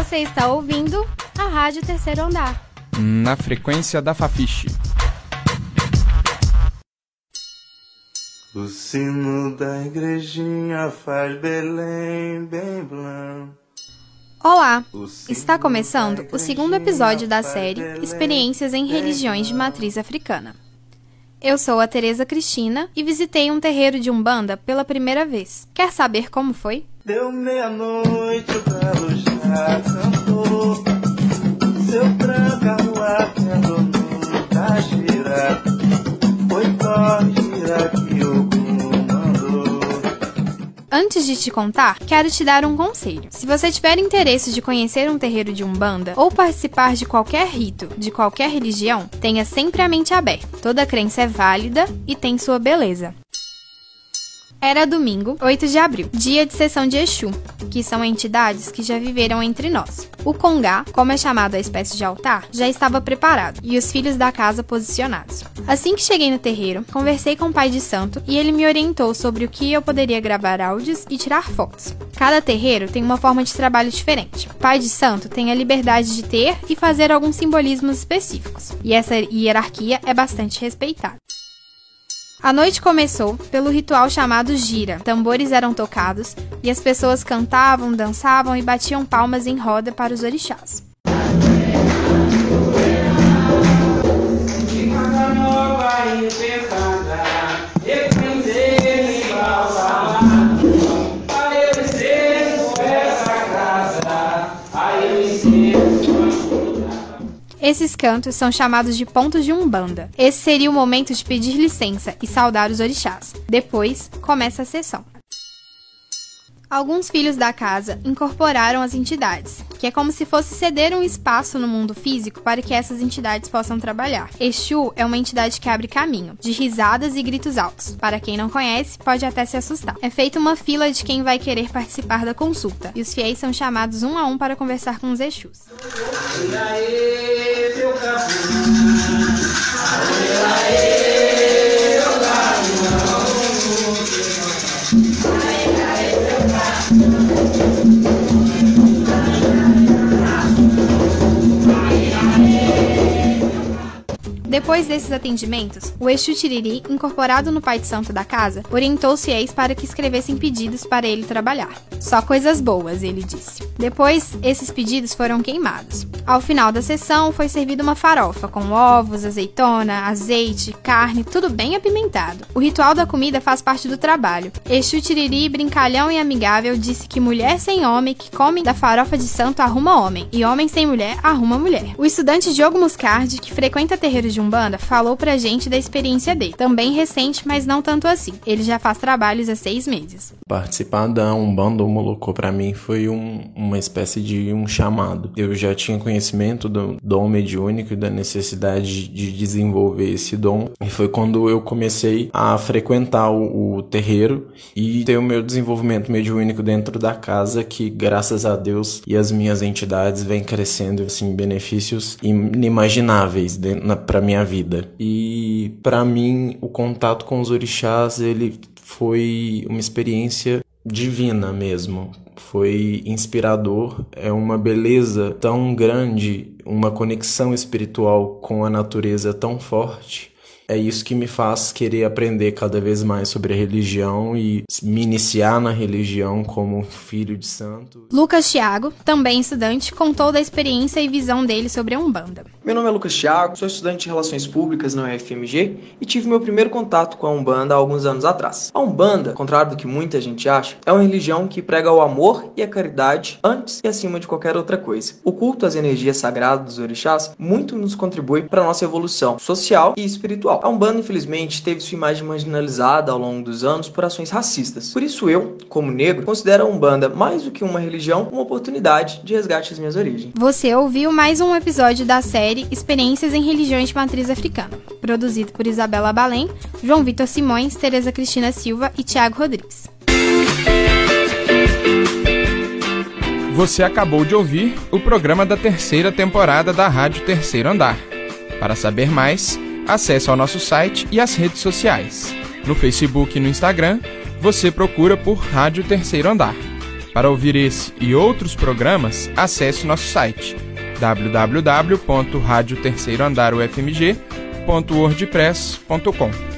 Você está ouvindo a Rádio Terceiro Andar. Na frequência da Fafiche. O sino da igrejinha faz Belém bem blanco. Olá! Está começando o segundo episódio da série Experiências em Religiões de Matriz Africana. Eu sou a Tereza Cristina e visitei um terreiro de Umbanda pela primeira vez. Quer saber como foi? Deu meia-noite, o galo já cantou. Seu tendo no da de te contar, quero te dar um conselho. Se você tiver interesse de conhecer um terreiro de Umbanda ou participar de qualquer rito, de qualquer religião, tenha sempre a mente aberta. Toda crença é válida e tem sua beleza. Era domingo, 8 de abril, dia de sessão de Exu, que são entidades que já viveram entre nós. O congá, como é chamado a espécie de altar, já estava preparado e os filhos da casa posicionados. Assim que cheguei no terreiro, conversei com o pai de santo e ele me orientou sobre o que eu poderia gravar áudios e tirar fotos. Cada terreiro tem uma forma de trabalho diferente. O pai de santo tem a liberdade de ter e fazer alguns simbolismos específicos, e essa hierarquia é bastante respeitada. A noite começou pelo ritual chamado gira. Tambores eram tocados e as pessoas cantavam, dançavam e batiam palmas em roda para os orixás. Esses cantos são chamados de pontos de umbanda. Esse seria o momento de pedir licença e saudar os orixás. Depois, começa a sessão. Alguns filhos da casa incorporaram as entidades, que é como se fosse ceder um espaço no mundo físico para que essas entidades possam trabalhar. Exu é uma entidade que abre caminho, de risadas e gritos altos. Para quem não conhece, pode até se assustar. É feita uma fila de quem vai querer participar da consulta, e os fiéis são chamados um a um para conversar com os Exus. Depois desses atendimentos, o Exu Tiriri, incorporado no pai de santo da casa, orientou os fiéis para que escrevessem pedidos para ele trabalhar. Só coisas boas, ele disse. Depois, esses pedidos foram queimados. Ao final da sessão, foi servida uma farofa com ovos, azeitona, azeite, carne, tudo bem apimentado. O ritual da comida faz parte do trabalho. Exu Tiriri, brincalhão e amigável, disse que mulher sem homem que come da farofa de santo arruma homem, e homem sem mulher arruma mulher. O estudante Diogo Muscardi, que frequenta terreiros de Umbanda falou pra gente da experiência dele. Também recente, mas não tanto assim. Ele já faz trabalhos há seis meses. Participar da Umbanda Molocô para mim foi um, uma espécie de um chamado. Eu já tinha conhecimento do dom mediúnico e da necessidade de desenvolver esse dom. E foi quando eu comecei a frequentar o, o terreiro e ter o meu desenvolvimento mediúnico dentro da casa que, graças a Deus e as minhas entidades, vem crescendo assim benefícios inimagináveis para minha vida. E para mim, o contato com os orixás, ele foi uma experiência divina mesmo. Foi inspirador, é uma beleza tão grande, uma conexão espiritual com a natureza tão forte é isso que me faz querer aprender cada vez mais sobre a religião e me iniciar na religião como filho de santo. Lucas Thiago, também estudante, contou da experiência e visão dele sobre a Umbanda. Meu nome é Lucas Thiago, sou estudante de Relações Públicas na UFMG e tive meu primeiro contato com a Umbanda há alguns anos atrás. A Umbanda, contrário do que muita gente acha, é uma religião que prega o amor e a caridade antes e acima de qualquer outra coisa. O culto às energias sagradas dos orixás muito nos contribui para a nossa evolução social e espiritual. A Umbanda, infelizmente, teve sua imagem marginalizada ao longo dos anos por ações racistas. Por isso eu, como negro, considero a Umbanda mais do que uma religião, uma oportunidade de resgate às minhas origens. Você ouviu mais um episódio da série Experiências em Religiões de Matriz Africana, produzido por Isabela Balém, João Vitor Simões, Tereza Cristina Silva e Tiago Rodrigues. Você acabou de ouvir o programa da terceira temporada da Rádio Terceiro Andar. Para saber mais, Acesse ao nosso site e as redes sociais. No Facebook e no Instagram, você procura por Rádio Terceiro Andar. Para ouvir esse e outros programas, acesse nosso site www.radioterceiroandarufmg.wordpress.com.